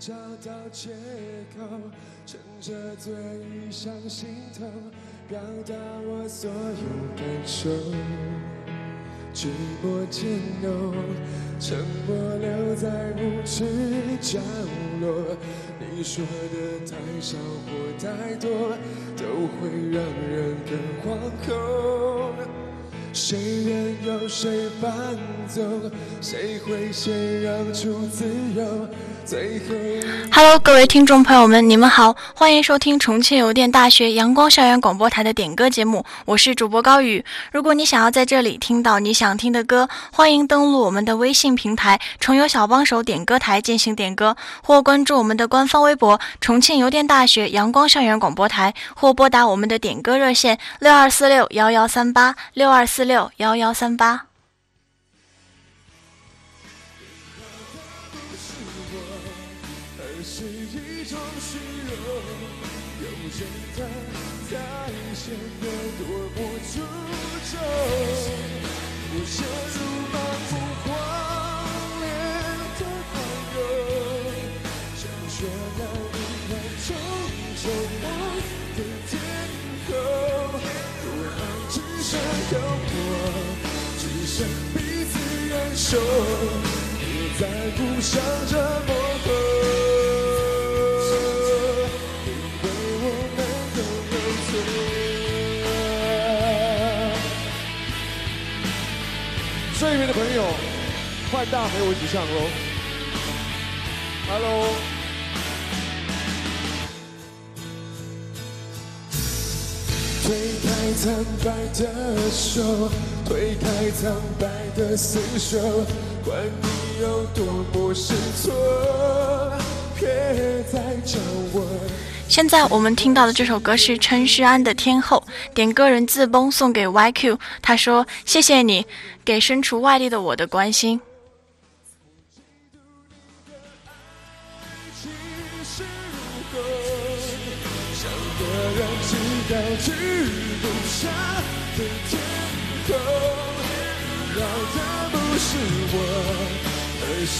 找到借口，趁着醉意上心头，表达我所有感受。寂寞渐浓，沉默留在无知角落。你说的太少或太多，都会让人更惶恐。谁任由谁搬走，谁会先让出自由？Hello，各位听众朋友们，你们好，欢迎收听重庆邮电大学阳光校园广播台的点歌节目，我是主播高宇。如果你想要在这里听到你想听的歌，欢迎登录我们的微信平台“重邮小帮手点歌台”进行点歌，或关注我们的官方微博“重庆邮电大学阳光校园广播台”，或拨打我们的点歌热线六二四六幺幺三八六二四六幺幺三八。显得多么粗重，我陷入盲目狂恋的狂热，想却难以承受。的天空，如果只剩漂泊，只剩彼此忍受，别再互相折磨没有换大陪我一起唱喽。Hello 推开苍白的手推开苍白的厮守管你有多么失措别再叫我现在我们听到的这首歌是陈诗安的《天后》，点歌人自崩送给 YQ，他说：“谢谢你给身处外地的我的关心。”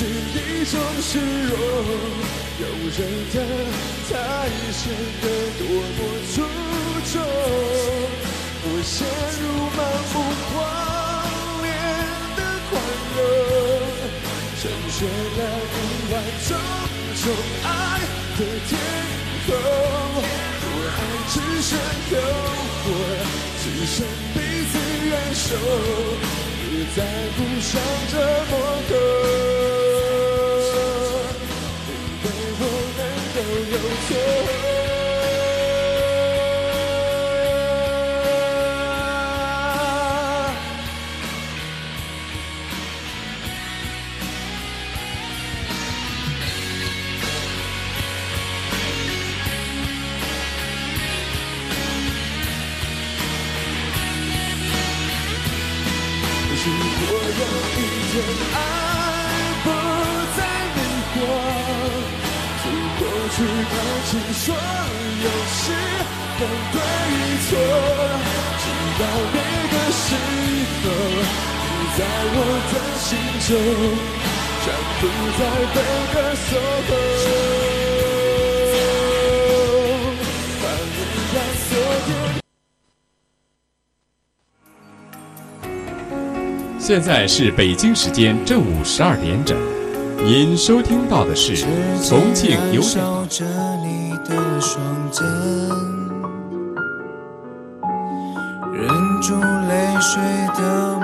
是一种虚荣。有人的才显得多么出众，我陷入盲目狂恋的宽容，成全了一万种种爱的天空。若爱只剩诱惑，只剩彼此忍受。别再互相折磨在我的心中，像不在被歌所候。现在是北京时间正午十二点整，您收听到的是重庆邮电。人。忍住泪水的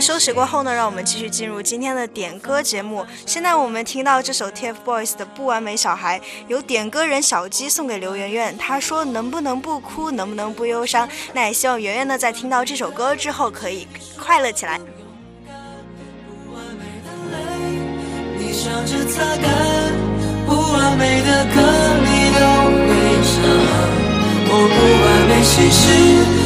休息过后呢，让我们继续进入今天的点歌节目。现在我们听到这首 TFBOYS 的《不完美小孩》，由点歌人小鸡送给刘媛媛。他说：“能不能不哭？能不能不忧伤？”那也希望圆圆呢，在听到这首歌之后可以快乐起来。不完美的泪你笑着擦干不完美的歌，你都会唱。我不完美，心事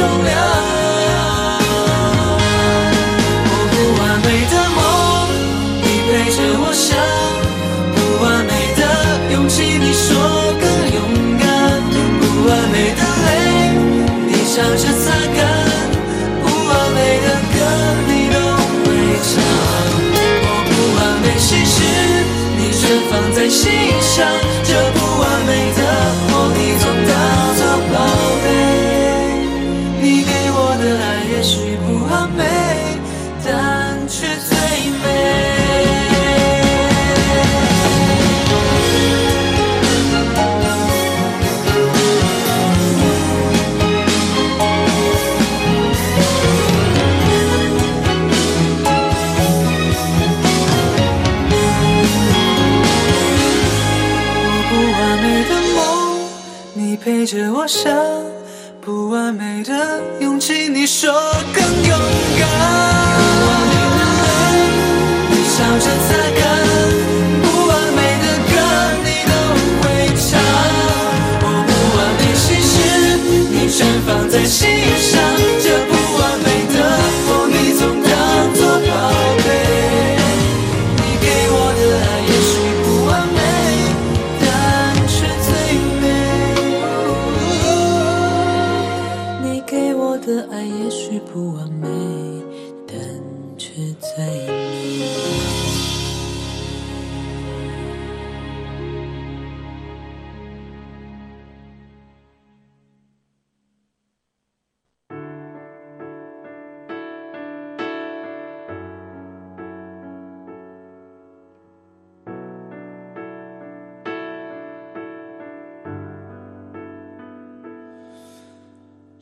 心上想；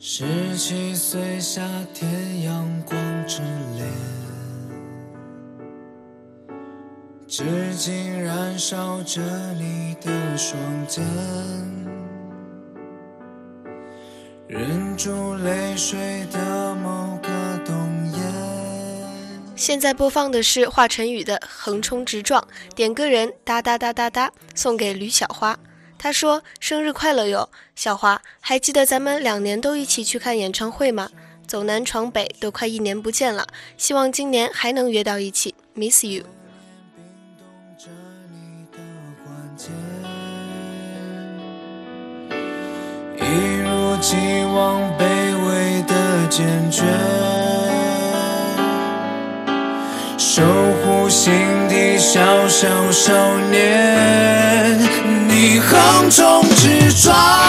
十七岁夏天，阳光炽烈，至今燃烧着你的双肩，忍住泪水的某个冬夜。现在播放的是华晨宇的《横冲直撞》，点歌人哒哒哒哒哒，送给吕小花。他说：“生日快乐哟，小华！还记得咱们两年都一起去看演唱会吗？走南闯北都快一年不见了，希望今年还能约到一起，Miss you。一如既往卑微的坚决，守护心底小小少年，你横冲直撞。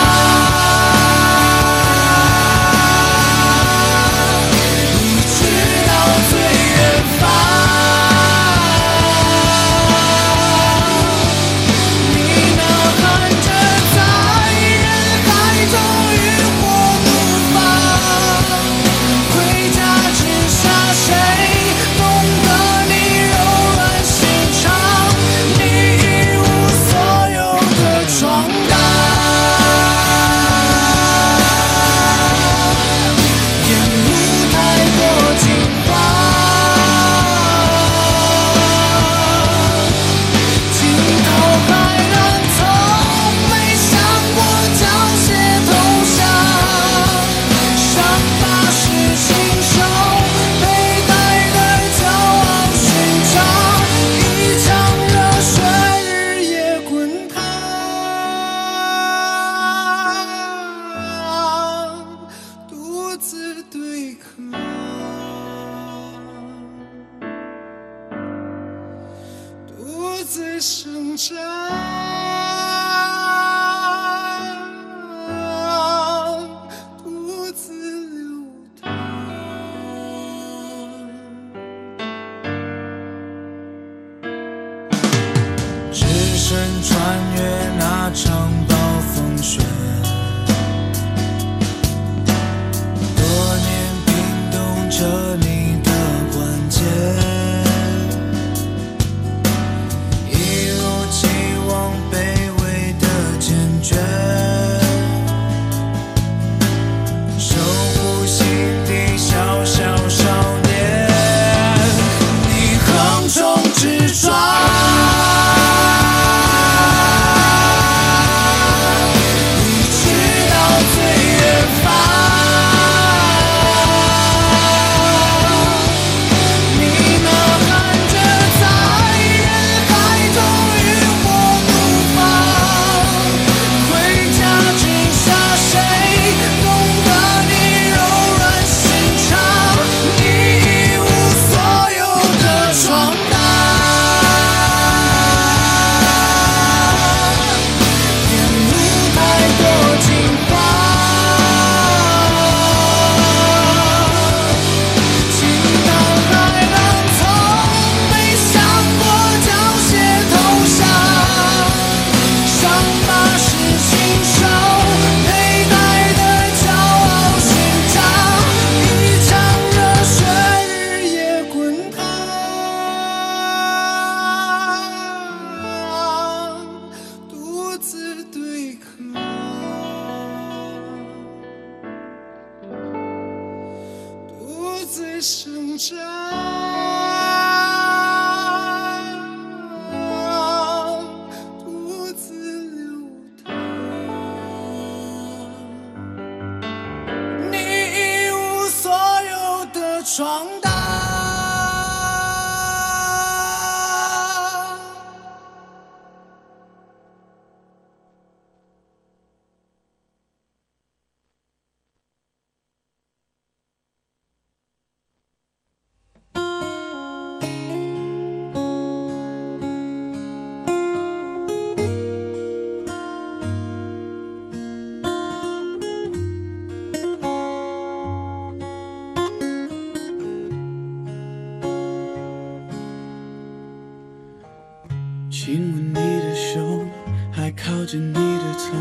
亲吻你的手，还靠着你的头，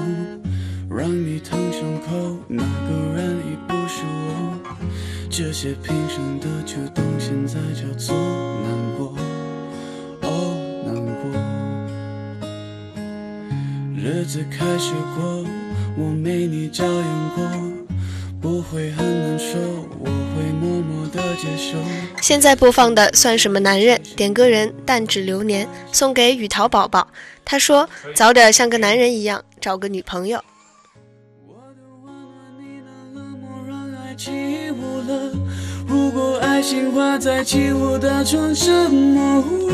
让你烫胸口。那个人已不是我，这些平生的举动，现在叫做难过。哦，难过。日子开始过，我没你照样过，不会很难受。播放的算什么男人？点歌人弹指流年送给雨桃宝宝。他说：“早点像个男人一样找个女朋友。”起雾了。如果爱情画在起雾的窗上模糊，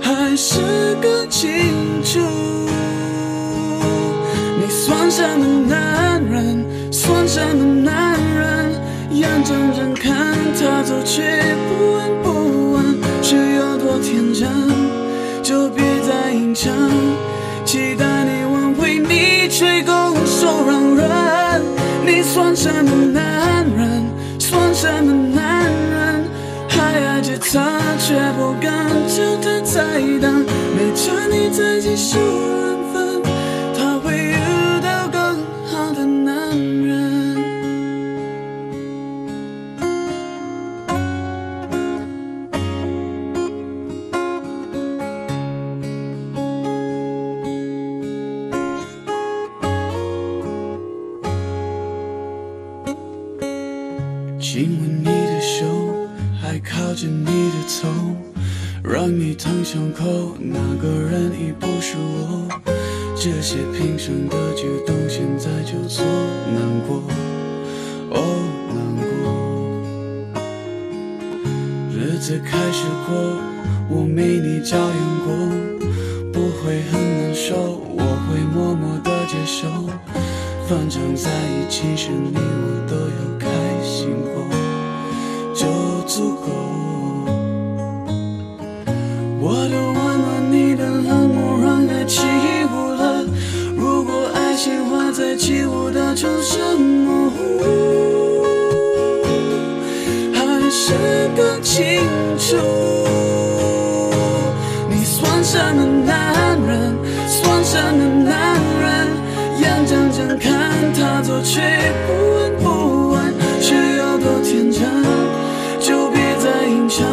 还是更清楚。你算什么男人？算什么男人？眼睁睁看他走，却不闻不问，是有多天真？就别再硬撑，期待你挽回，你却拱手让人。你算什么男人？算什么男人？还爱着他，却不敢叫他再等。没差你再继续自开始过，我没你照样过，不会很难受，我会默默的接受。反正在一起时，你我都有却不闻不问，是有多天真？就别再硬撑，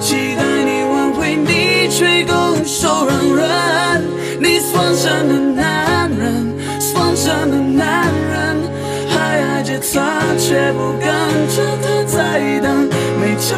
期待你挽回，你却拱手让人。你算什么男人？算什么男人？还爱着他，却不敢叫他再等。没差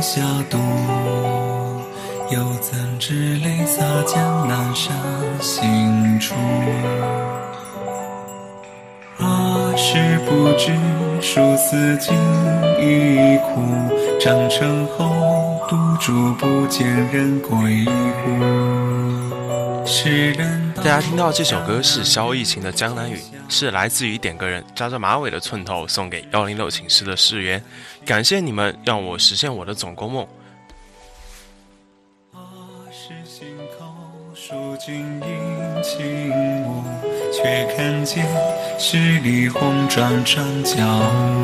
下渡。又怎知泪洒江南山行处？若是不知数四锦衣裤，长城后独住不见人归户。诗人大家听到这首歌是萧逸晴的《江南雨》，是来自于点歌人扎着马尾的寸头送给幺零六寝室的室员，感谢你们让我实现我的总工梦。是心口数君阴晴雾，却看见十里红妆转角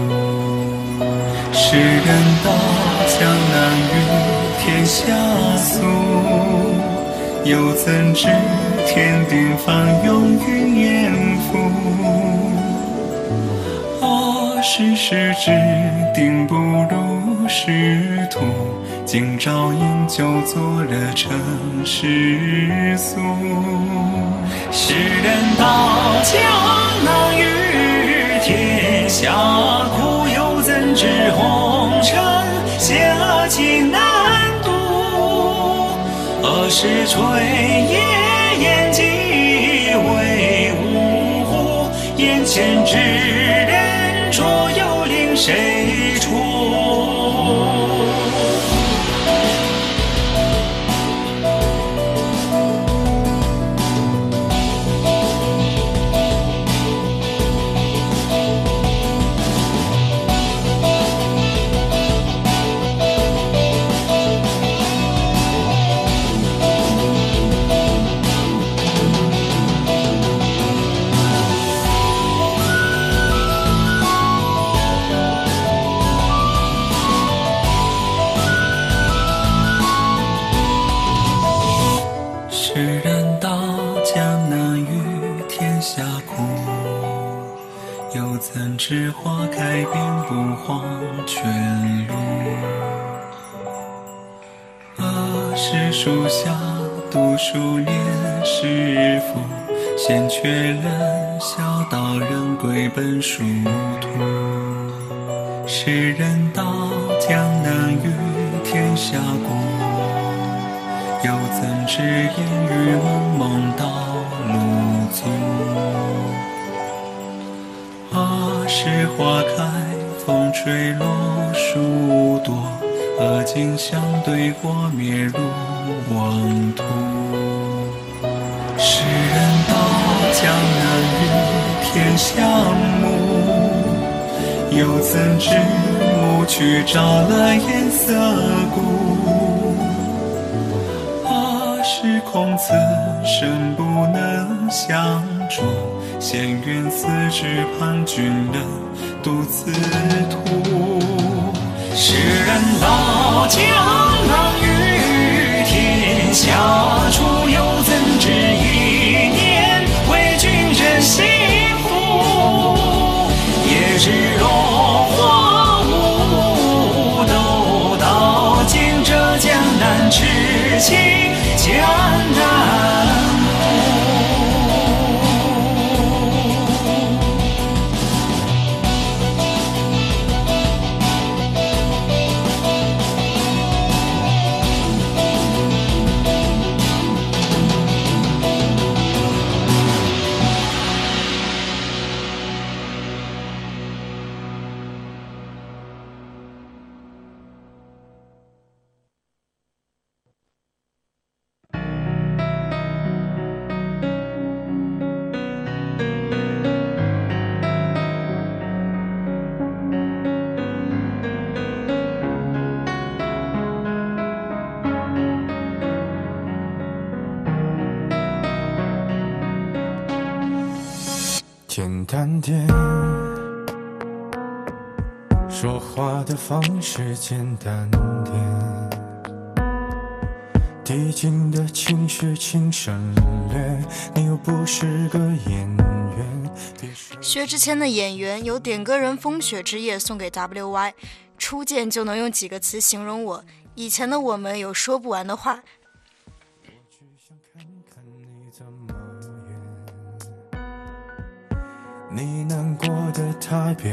舞。诗人道江南雨，天下俗。又怎知天定方用云烟世事之定不如仕途，今朝饮酒作乐成世俗。诗人道江南雨，天下苦，又怎知红尘险情难渡？何时炊烟烟几为五湖？眼前之说要领谁？怎知花开遍不黄泉路？啊，是树下读书念诗赋，闲却人，笑道人归本殊途。世人道江南雨天下孤，又怎知烟雨蒙蒙道路阻？是花开风吹落树多，恶景相对过灭入妄图。世人道江南与天下暮。又怎知暮去朝来颜色故？啊，是空此生不能相助，闲云此志盼君人独自图。世人道江南与天下处，又怎知一念为君人幸福？也知落花无斗，道尽这江南痴情江南话的方式简单点，递进的情绪请省略，你又不是个演员。薛之谦的《演员》有点歌人风雪之夜送给 WY，初见就能用几个词形容我。以前的我们有说不完的话，你难过的太表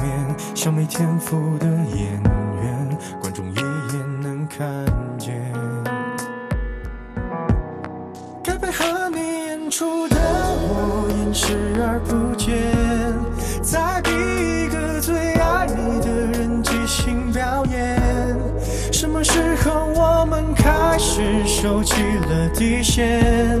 面，像没天赋的演员，观众一眼能看见。该配合你演出的我演视而不见，在逼一个最爱你的人即兴表演。什么时候我们开始收起了底线？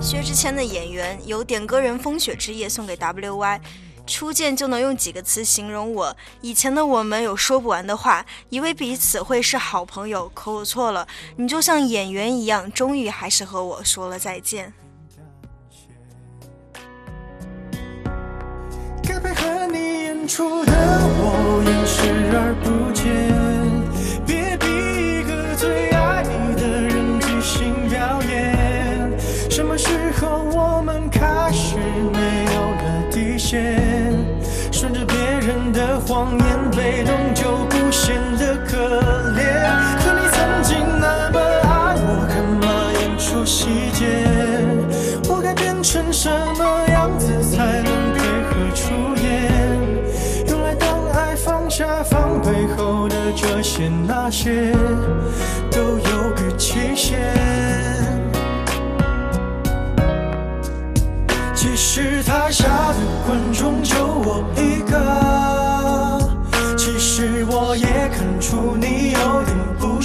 薛之谦的《演员》有点歌人风雪之夜送给 WY。初见就能用几个词形容我。以前的我们有说不完的话，以为彼此会是好朋友，可我错了。你就像演员一样，终于还是和我说了再见。该配合你演出的我演视而不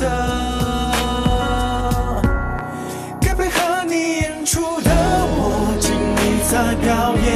的？该配合你演出的我尽力在表演，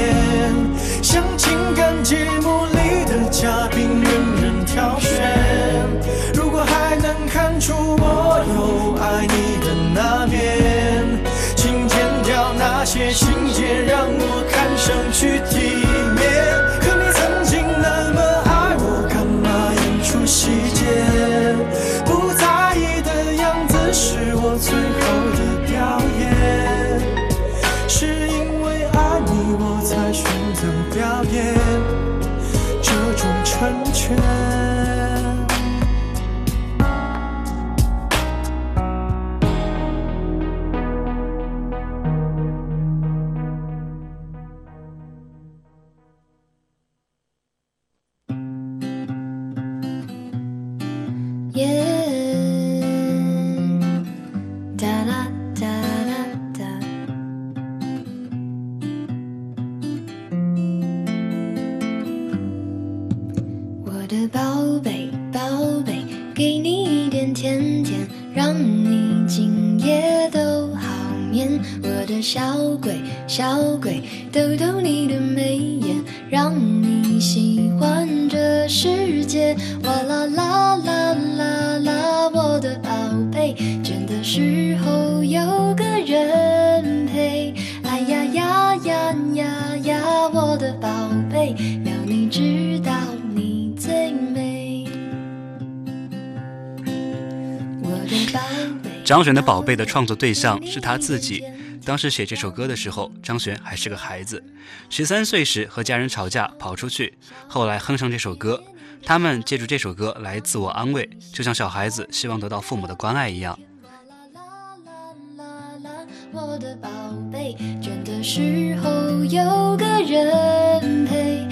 张悬的《宝贝》的创作对象是他自己。当时写这首歌的时候，张悬还是个孩子，十三岁时和家人吵架跑出去，后来哼上这首歌。他们借助这首歌来自我安慰，就像小孩子希望得到父母的关爱一样。我的宝贝，倦的时候有个人陪。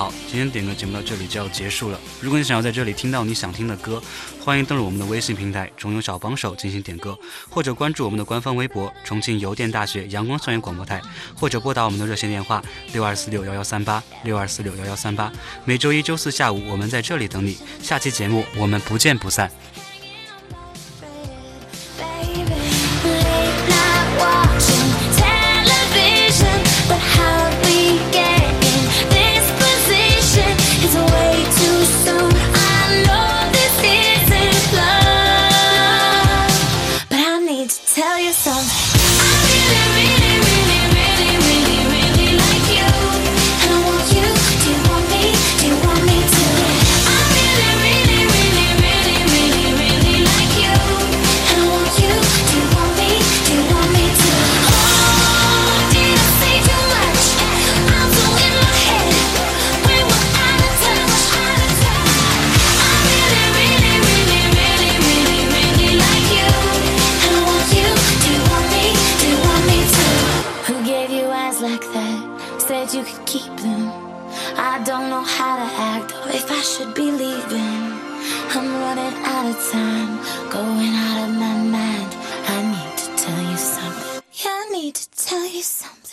好！今天点歌节目到这里就要结束了。如果你想要在这里听到你想听的歌，欢迎登录我们的微信平台“中有小帮手”进行点歌，或者关注我们的官方微博“重庆邮电大学阳光校园广播台”，或者拨打我们的热线电话六二四六幺幺三八六二四六幺幺三八。每周一、周四下午我们在这里等你。下期节目我们不见不散。need to tell you something.